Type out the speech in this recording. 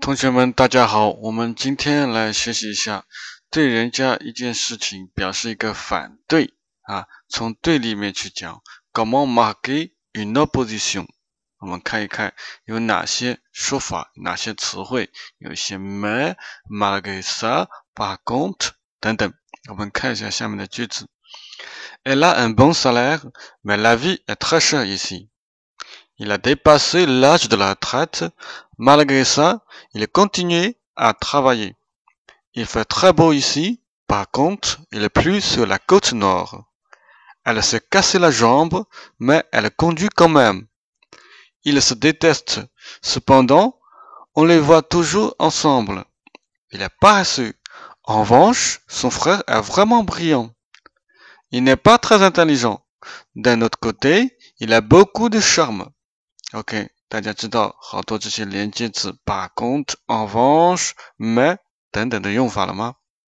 同学们，大家好，我们今天来学习一下，对人家一件事情表示一个反对啊，从对立面去讲。Comment marquer une opposition？我们看一看有哪些说法，哪些词汇，有一些 ma、malgré ça、par contre 等等。我们看一下下面的句子：Elle a un bon salaire, mais la vie est très chère ici. Il a dépassé l'âge de la retraite. Malgré ça, il continue à travailler. Il fait très beau ici. Par contre, il plus sur la côte nord. Elle s'est cassé la jambe, mais elle conduit quand même. Ils se détestent. Cependant, on les voit toujours ensemble. Il est paresseux. En revanche, son frère est vraiment brillant. Il n'est pas très intelligent. D'un autre côté, il a beaucoup de charme. OK，大家知道好多这些连接词，把 count、avance、m 等等的用法了吗？